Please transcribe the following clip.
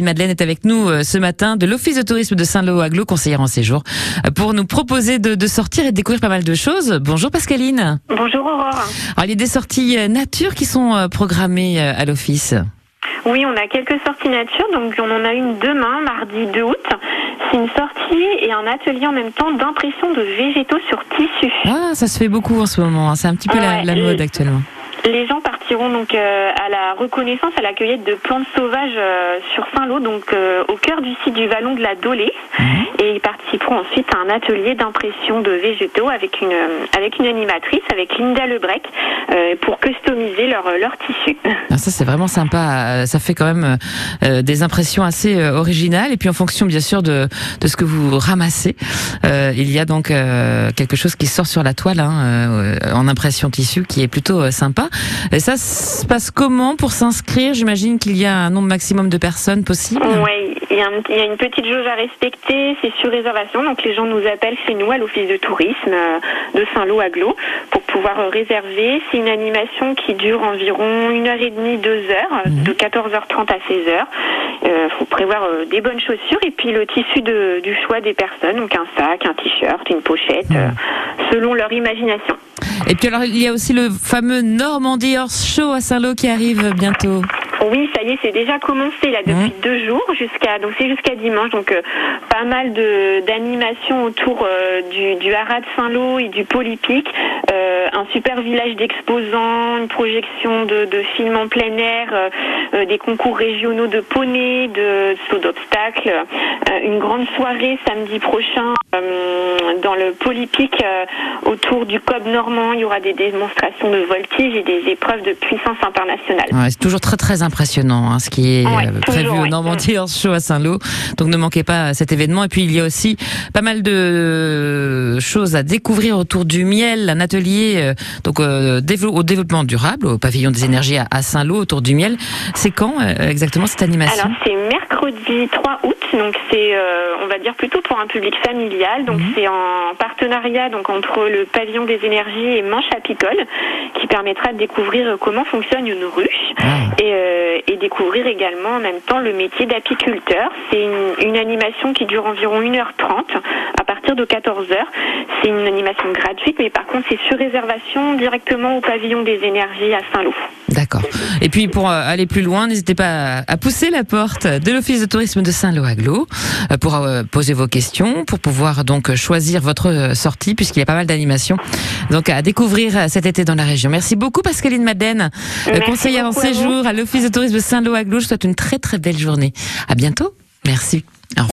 Madeleine est avec nous euh, ce matin de l'Office de tourisme de Saint-Lô-Aglo, conseillère en séjour, euh, pour nous proposer de, de, sortir et de découvrir pas mal de choses. Bonjour Pascaline. Bonjour Aurore. Alors, il y a des sorties euh, nature qui sont programmées à l'Office. Oui, on a quelques sorties nature, donc on en a une demain, mardi 2 août. C'est une sortie et un atelier en même temps d'impression de végétaux sur tissu. Ah, ça se fait beaucoup en ce moment, hein. c'est un petit peu la, la mode actuellement. Les gens partiront donc euh, à la reconnaissance, à la cueillette de plantes sauvages euh, sur Saint-Lô, donc euh, au cœur du site du Vallon de la Dolée. Mhm. Et ils participeront ensuite à un atelier d'impression de végétaux avec une avec une animatrice, avec Linda Lebrec, pour customiser leur leur tissu. Ah, ça c'est vraiment sympa. Ça fait quand même des impressions assez originales. Et puis en fonction bien sûr de de ce que vous ramassez, il y a donc quelque chose qui sort sur la toile hein, en impression tissu qui est plutôt sympa. Et ça se passe comment pour s'inscrire J'imagine qu'il y a un nombre maximum de personnes possible. Oui, il y, a une petite jauge à respecter. C'est sur réservation. Donc les gens nous appellent chez nous à l'office de tourisme euh, de Saint-Lô-Aglo pour pouvoir euh, réserver. C'est une animation qui dure environ une heure et demie, deux heures, mhm. de 14h30 à 16h. Il euh, faut prévoir des bonnes chaussures et puis le tissu de, du choix des personnes, donc un sac, un t-shirt, une pochette, mhm. Selon leur imagination. Et puis alors il y a aussi le fameux Normandie Horse Show à Saint-Lô qui arrive bientôt. Oui, ça y est, c'est déjà commencé là depuis mmh. deux jours jusqu'à donc c'est jusqu'à dimanche donc euh, pas mal de d'animations autour euh, du, du haras de Saint-Lô et du Polypic, euh, un super village d'exposants, une projection de, de, films en plein air, des concours régionaux de poney, de saut d'obstacles, une grande soirée samedi prochain dans le Polypic autour du Cob normand. Il y aura des démonstrations de voltige et des épreuves de puissance internationale. Ouais, c'est toujours très très impressionnant hein, ce qui est euh, prévu au Normandie en Show à Saint-Lô. Donc ne manquez pas cet événement. Et puis il y a aussi pas mal de choses à découvrir autour du miel, un atelier euh, donc euh, au développement durable au pavillon des énergies à Saint-Lô autour du miel. C'est quand exactement cette animation Alors c'est mercredi 3 août. Donc c'est on va dire plutôt pour un public familial. Donc mhm. c'est en partenariat donc entre le pavillon des énergies et Manche Apicole qui permettra de découvrir comment fonctionne une ruche. Ah. Et euh, et découvrir également en même temps le métier d'apiculteur. C'est une, une, animation qui dure environ 1h30 à partir de 14h. C'est une animation gratuite, mais par contre c'est sur réservation directement au pavillon des énergies à Saint-Lô. D'accord. Et puis pour euh, aller plus loin, n'hésitez pas à pousser la porte de l'Office de tourisme de Saint-Lô-Aglo euh, pour poser vos questions, pour pouvoir donc choisir votre sortie, puisqu'il y a pas mal d'animations donc à découvrir cet été dans la région. Merci beaucoup Pascaline Madeleine, conseillère en séjour à l'Office de tourisme de Saint-Lô-Aglo. Je souhaite une très très belle journée. À bientôt. Merci.